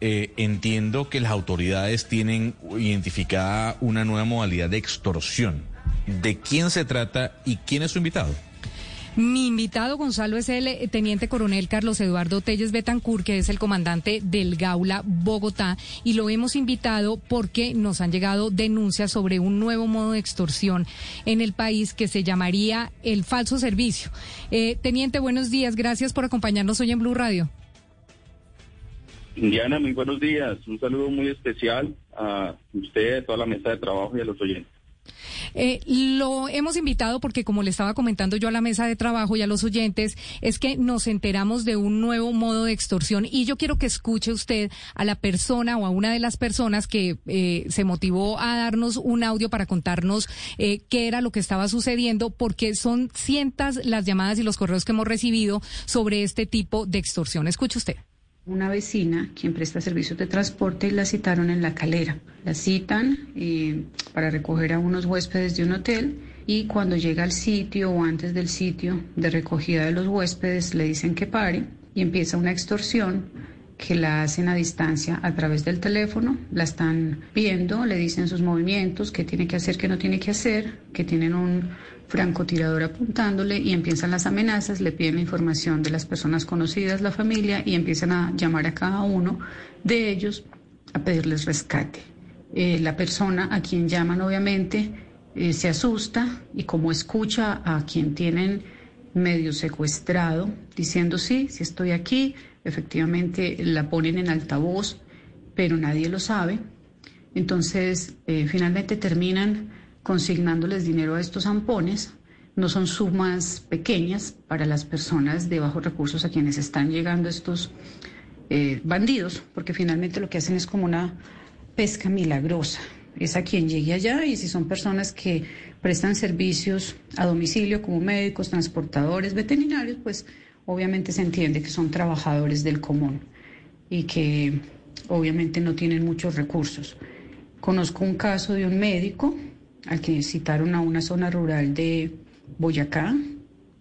eh, entiendo que las autoridades tienen identificada una nueva modalidad de extorsión. ¿De quién se trata y quién es su invitado? Mi invitado, Gonzalo, es el eh, teniente coronel Carlos Eduardo Telles Betancur, que es el comandante del Gaula Bogotá, y lo hemos invitado porque nos han llegado denuncias sobre un nuevo modo de extorsión en el país que se llamaría el falso servicio. Eh, teniente, buenos días, gracias por acompañarnos hoy en Blue Radio. Diana, muy buenos días. Un saludo muy especial a usted, a toda la mesa de trabajo y a los oyentes. Eh, lo hemos invitado porque, como le estaba comentando yo a la mesa de trabajo y a los oyentes, es que nos enteramos de un nuevo modo de extorsión y yo quiero que escuche usted a la persona o a una de las personas que eh, se motivó a darnos un audio para contarnos eh, qué era lo que estaba sucediendo, porque son cientos las llamadas y los correos que hemos recibido sobre este tipo de extorsión. Escuche usted una vecina quien presta servicios de transporte y la citaron en la calera. La citan eh, para recoger a unos huéspedes de un hotel y cuando llega al sitio o antes del sitio de recogida de los huéspedes le dicen que pare y empieza una extorsión que la hacen a distancia a través del teléfono, la están viendo, le dicen sus movimientos, qué tiene que hacer, qué no tiene que hacer, que tienen un francotirador apuntándole y empiezan las amenazas, le piden la información de las personas conocidas, la familia, y empiezan a llamar a cada uno de ellos a pedirles rescate. Eh, la persona a quien llaman obviamente eh, se asusta y como escucha a quien tienen medio secuestrado, diciendo sí, si estoy aquí, efectivamente la ponen en altavoz, pero nadie lo sabe. Entonces, eh, finalmente terminan consignándoles dinero a estos zampones. No son sumas pequeñas para las personas de bajos recursos a quienes están llegando estos eh, bandidos, porque finalmente lo que hacen es como una pesca milagrosa. Es a quien llegue allá y si son personas que prestan servicios a domicilio como médicos, transportadores, veterinarios, pues obviamente se entiende que son trabajadores del común y que obviamente no tienen muchos recursos. Conozco un caso de un médico al que citaron a una zona rural de Boyacá,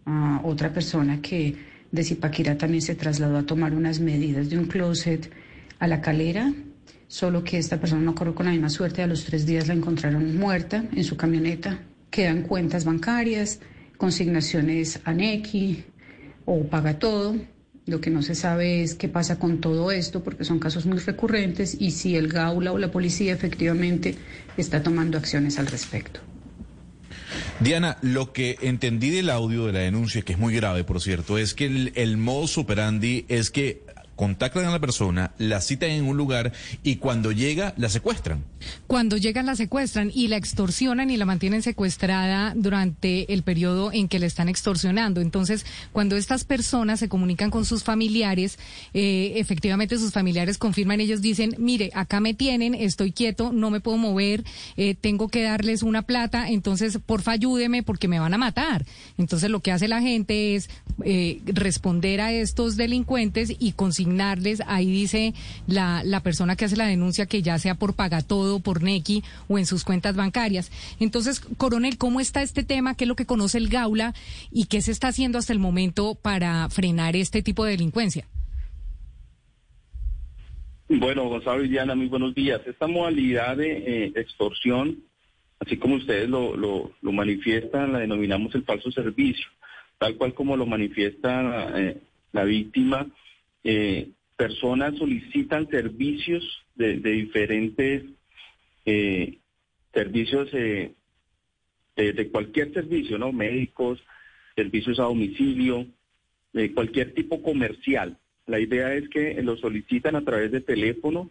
a otra persona que de Zipaquirá también se trasladó a tomar unas medidas de un closet a la calera, solo que esta persona no corrió con la misma suerte, a los tres días la encontraron muerta en su camioneta, quedan cuentas bancarias, consignaciones a NECI o paga todo, lo que no se sabe es qué pasa con todo esto, porque son casos muy recurrentes y si el Gaula o la policía efectivamente está tomando acciones al respecto. Diana, lo que entendí del audio de la denuncia, que es muy grave, por cierto, es que el, el modo superandi es que contactan a la persona, la citan en un lugar y cuando llega la secuestran. Cuando llegan la secuestran y la extorsionan y la mantienen secuestrada durante el periodo en que le están extorsionando. Entonces, cuando estas personas se comunican con sus familiares, eh, efectivamente sus familiares confirman, ellos dicen, mire, acá me tienen, estoy quieto, no me puedo mover, eh, tengo que darles una plata, entonces porfa ayúdeme porque me van a matar. Entonces lo que hace la gente es eh, responder a estos delincuentes y conseguir ahí dice la, la persona que hace la denuncia que ya sea por Por Nequi o en sus cuentas bancarias. Entonces, coronel, ¿cómo está este tema? ¿Qué es lo que conoce el Gaula y qué se está haciendo hasta el momento para frenar este tipo de delincuencia? Bueno, Gonzalo y Diana, muy buenos días. Esta modalidad de eh, extorsión, así como ustedes lo, lo, lo, manifiestan, la denominamos el falso servicio, tal cual como lo manifiesta eh, la víctima, eh, personas solicitan servicios de, diferentes eh, servicios eh, de, cualquier servicio, ¿no? Médicos, servicios a domicilio, de cualquier tipo comercial. La idea es que lo solicitan a través de teléfono,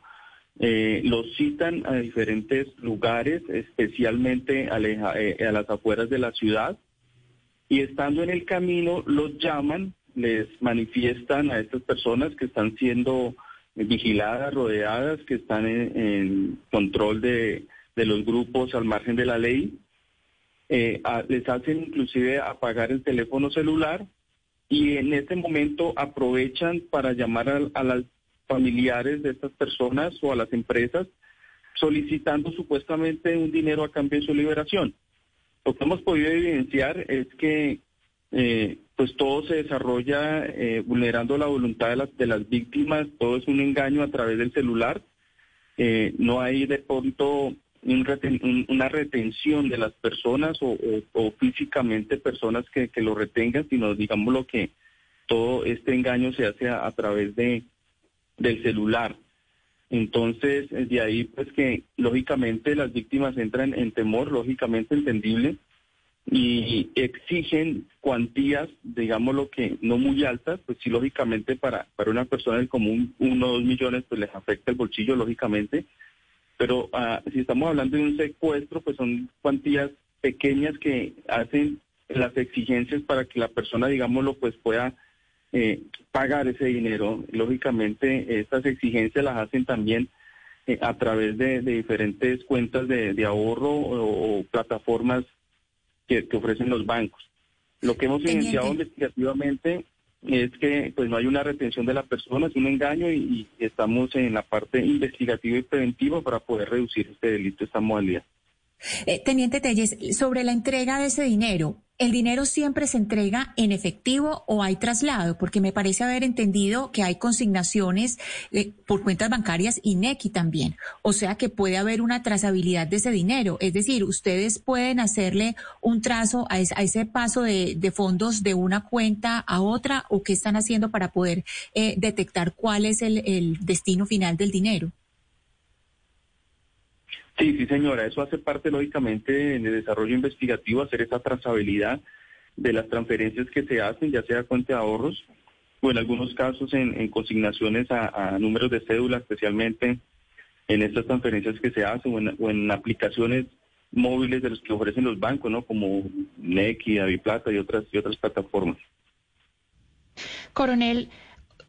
eh, los citan a diferentes lugares, especialmente a las afueras de la ciudad, y estando en el camino los llaman les manifiestan a estas personas que están siendo vigiladas, rodeadas, que están en, control de, los grupos al margen de la ley. Eh, les hacen inclusive apagar el teléfono celular y en este momento aprovechan para llamar a, los familiares de estas personas o a las empresas solicitando supuestamente un dinero a cambio de su liberación. Lo que hemos podido evidenciar es que eh, pues todo se desarrolla eh, vulnerando la voluntad de las, de las víctimas, todo es un engaño a través del celular, eh, no hay de pronto una retención de las personas o, físicamente personas que, lo retengan, sino digamos lo que todo este engaño se hace a, través de del celular. Entonces, de ahí pues que lógicamente las víctimas entran en temor, lógicamente entendible, y exigen cuantías, digamos lo que no muy altas, pues sí, lógicamente para, para una persona común, uno o dos millones, pues les afecta el bolsillo, lógicamente, pero ah, si estamos hablando de un secuestro, pues son cuantías pequeñas que hacen las exigencias para que la persona, digámoslo, pues pueda eh, pagar ese dinero. Lógicamente, estas exigencias las hacen también eh, a través de, diferentes cuentas de, ahorro o, plataformas que, ofrecen los bancos. Lo que hemos evidenciado investigativamente es que pues no hay una retención de la persona, es un engaño y, estamos en la parte investigativa y preventiva para poder reducir este delito, esta modalidad. Eh, Teniente Telles, sobre la entrega de ese dinero, ¿el dinero siempre se entrega en efectivo o hay traslado? Porque me parece haber entendido que hay consignaciones eh, por cuentas bancarias y NECI también. O sea que puede haber una trazabilidad de ese dinero. Es decir, ustedes pueden hacerle un trazo a, ese paso de, fondos de una cuenta a otra o qué están haciendo para poder eh, detectar cuál es el destino final del dinero. Sí, sí, señora, eso hace parte lógicamente del desarrollo investigativo, hacer esa trazabilidad de las transferencias que se hacen, ya sea cuenta de ahorros o en algunos casos en, consignaciones a, números de cédula, especialmente en estas transferencias que se hacen o en, aplicaciones móviles de los que ofrecen los bancos, ¿no? Como Nequi, Aviplata y otras y otras plataformas. Coronel,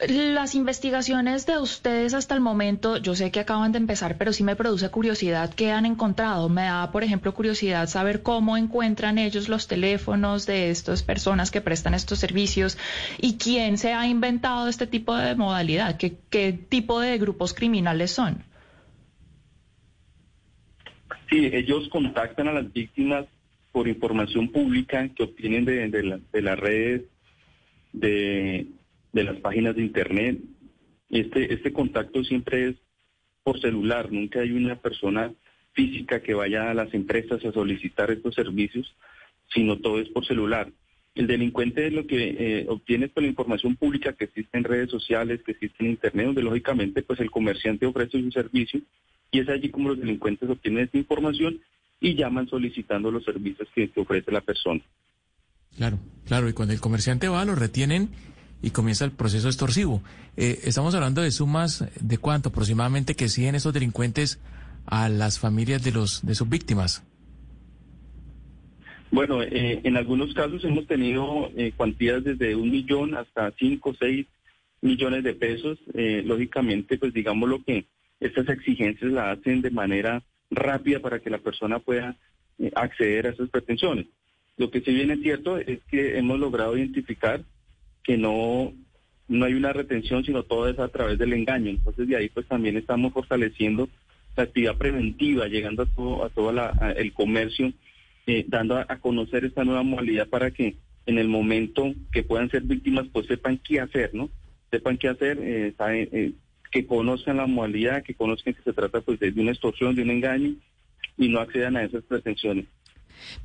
las investigaciones de ustedes hasta el momento, yo sé que acaban de empezar, pero sí me produce curiosidad qué han encontrado. Me da, por ejemplo, curiosidad saber cómo encuentran ellos los teléfonos de estas personas que prestan estos servicios y quién se ha inventado este tipo de modalidad, qué, qué tipo de grupos criminales son. Sí, ellos contactan a las víctimas por información pública que obtienen de, de las redes de de las páginas de internet. Este, este contacto siempre es por celular, nunca hay una persona física que vaya a las empresas a solicitar estos servicios, sino todo es por celular. El delincuente es lo que eh, obtiene por la información pública que existe en redes sociales, que existe en internet, donde lógicamente pues el comerciante ofrece un servicio y es allí como los delincuentes obtienen esta información y llaman solicitando los servicios que, que ofrece la persona. Claro, claro, y cuando el comerciante va lo retienen y comienza el proceso extorsivo. Eh, estamos hablando de sumas de cuánto aproximadamente que siguen esos delincuentes a las familias de los de sus víctimas. Bueno, eh, en algunos casos hemos tenido eh, cuantías desde un millón hasta cinco o seis millones de pesos. lógicamente, pues digamos lo que estas exigencias la hacen de manera rápida para que la persona pueda acceder a esas pretensiones. Lo que sí bien es cierto es que hemos logrado identificar que no, no hay una retención, sino todo es a través del engaño. Entonces de ahí pues también estamos fortaleciendo la actividad preventiva, llegando a todo, a todo el comercio, eh, dando a, conocer esta nueva modalidad para que en el momento que puedan ser víctimas pues sepan qué hacer, ¿no? Sepan qué hacer, eh, eh, que conozcan la modalidad, que conozcan que se trata pues de una extorsión, de un engaño y no accedan a esas pretensiones.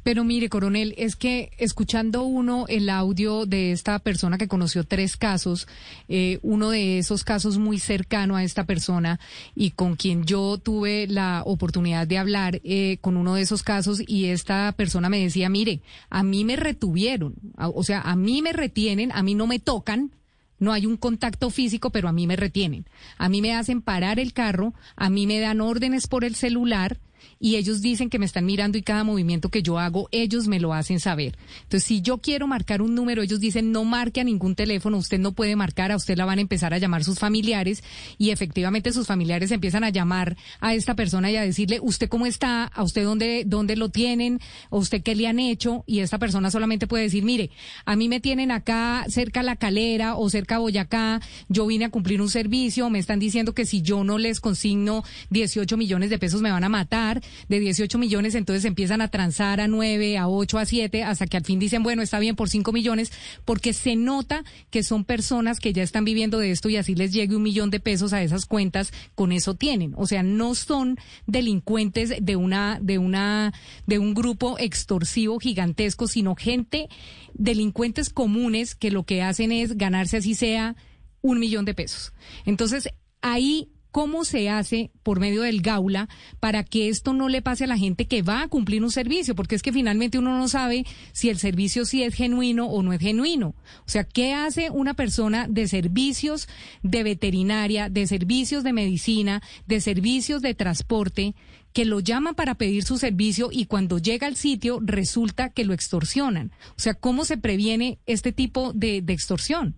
Pero mire, coronel, es que escuchando uno el audio de esta persona que conoció tres casos, eh, uno de esos casos muy cercano a esta persona y con quien yo tuve la oportunidad de hablar eh, con uno de esos casos y esta persona me decía, mire, a mí me retuvieron, o sea, a mí me retienen, a mí no me tocan. No hay un contacto físico, pero a mí me retienen. A mí me hacen parar el carro, a mí me dan órdenes por el celular, y ellos dicen que me están mirando y cada movimiento que yo hago, ellos me lo hacen saber. Entonces, si yo quiero marcar un número, ellos dicen no marque a ningún teléfono, usted no puede marcar, a usted la van a empezar a llamar sus familiares y efectivamente sus familiares empiezan a llamar a esta persona y a decirle, ¿usted cómo está? ¿A usted dónde, dónde lo tienen? ¿O usted qué le han hecho? Y esta persona solamente puede decir, mire, a mí me tienen acá cerca a la calera o cerca a Boyacá, yo vine a cumplir un servicio, me están diciendo que si yo no les consigno 18 millones de pesos me van a matar de 18 millones, entonces empiezan a transar a 9, a 8, a 7, hasta que al fin dicen, bueno, está bien por 5 millones, porque se nota que son personas que ya están viviendo de esto y así les llegue un millón de pesos a esas cuentas, con eso tienen. O sea, no son delincuentes de una, de una, de un grupo extorsivo gigantesco, sino gente, delincuentes comunes que lo que hacen es ganarse así sea un millón de pesos. Entonces, ahí cómo se hace por medio del Gaula para que esto no le pase a la gente que va a cumplir un servicio, porque es que finalmente uno no sabe si el servicio sí es genuino o no es genuino. O sea, ¿qué hace una persona de servicios de veterinaria, de servicios de medicina, de servicios de transporte? que lo llama para pedir su servicio y cuando llega al sitio resulta que lo extorsionan. O sea, ¿cómo se previene este tipo de, de extorsión?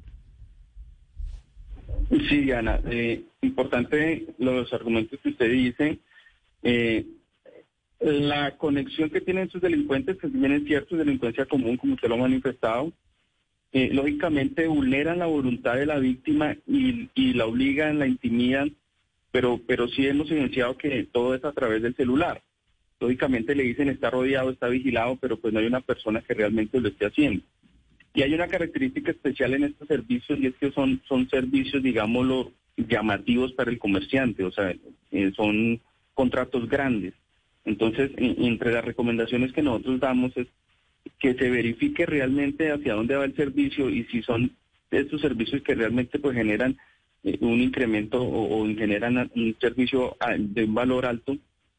Sí, Diana, eh, importante los argumentos que usted dice. Eh, la conexión que tienen sus delincuentes, que si bien es cierto, delincuencia común, como usted lo ha manifestado, eh, lógicamente vulneran la voluntad de la víctima y, y, la obligan, la intimidan, pero, pero sí hemos evidenciado que todo es a través del celular. Lógicamente le dicen está rodeado, está vigilado, pero pues no hay una persona que realmente lo esté haciendo. Y hay una característica especial en estos servicios y es que son, son servicios, digámoslo, llamativos para el comerciante, o sea, eh, son contratos grandes. Entonces, entre las recomendaciones que nosotros damos es que se verifique realmente hacia dónde va el servicio y si son estos servicios que realmente pues generan eh, un incremento o, generan un servicio de un valor alto,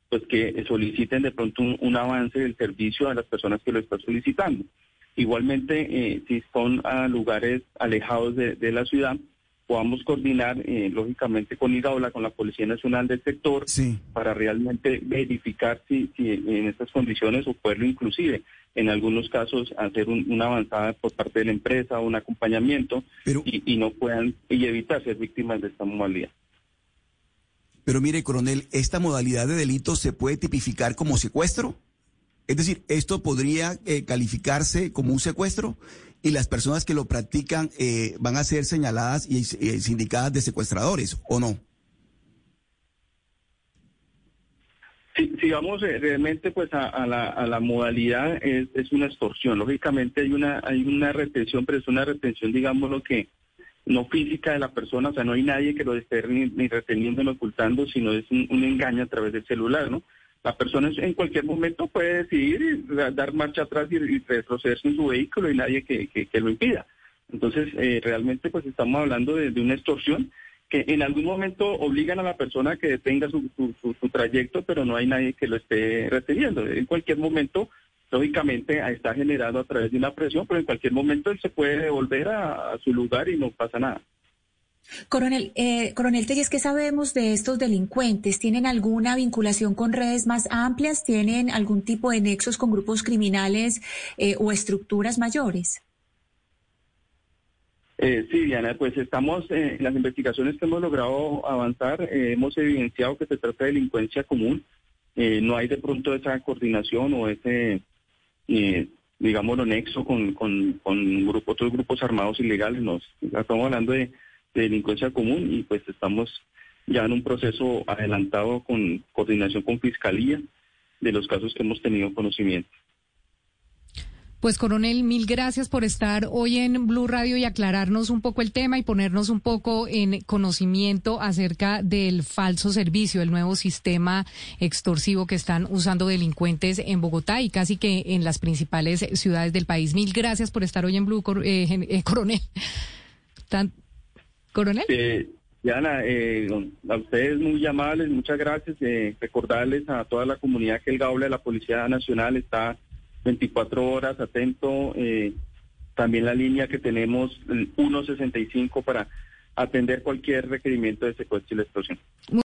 pues que soliciten de pronto un, un avance del servicio a las personas que lo están solicitando. Igualmente, eh, si son a lugares alejados de, la ciudad, podamos coordinar, eh, lógicamente, con IGAOLA, con la Policía Nacional del sector, para realmente verificar si, en estas condiciones o poderlo inclusive, en algunos casos, hacer una avanzada por parte de la empresa, un acompañamiento, y, y no puedan, y evitar ser víctimas de esta modalidad. Pero mire, coronel, ¿esta modalidad de delito se puede tipificar como secuestro? Es decir, esto podría eh, calificarse como un secuestro y las personas que lo practican eh, van a ser señaladas y eh, sindicadas de secuestradores, ¿o no? Si, vamos realmente pues a, la, modalidad es, una extorsión. Lógicamente hay una hay una retención, pero es una retención, digamos lo que no física de la persona, o sea, no hay nadie que lo esté ni, reteniendo ni ocultando, sino es un engaño a través del celular, ¿no? La persona en cualquier momento puede decidir dar marcha atrás y, retroceder en su vehículo y nadie que, lo impida. Entonces, eh, realmente pues estamos hablando de, una extorsión que en algún momento obligan a la persona que detenga su, trayecto, pero no hay nadie que lo esté reteniendo. En cualquier momento, lógicamente, está generado a través de una presión, pero en cualquier momento él se puede devolver a su lugar y no pasa nada. Coronel, eh, Coronel Telles, ¿qué sabemos de estos delincuentes? ¿Tienen alguna vinculación con redes más amplias? ¿Tienen algún tipo de nexos con grupos criminales eh, o estructuras mayores? Eh, sí, Diana, pues estamos eh, en las investigaciones que hemos logrado avanzar, hemos evidenciado que se trata de delincuencia común. no hay de pronto esa coordinación o ese, digámoslo, nexo con, con, con otros grupos armados ilegales. Nos, estamos hablando de de delincuencia común y pues estamos ya en un proceso adelantado con coordinación con Fiscalía de los casos que hemos tenido conocimiento. Pues coronel, mil gracias por estar hoy en Blue Radio y aclararnos un poco el tema y ponernos un poco en conocimiento acerca del falso servicio, el nuevo sistema extorsivo que están usando delincuentes en Bogotá y casi que en las principales ciudades del país. Mil gracias por estar hoy en Blue, eh, eh, coronel. Coronel. Eh, Diana, eh, a ustedes muy amables, muchas gracias. Eh, recordarles a toda la comunidad que el GAULA de la Policía Nacional está 24 horas atento. Eh, también la línea que tenemos, el 165, para atender cualquier requerimiento de secuestro y la extorsión.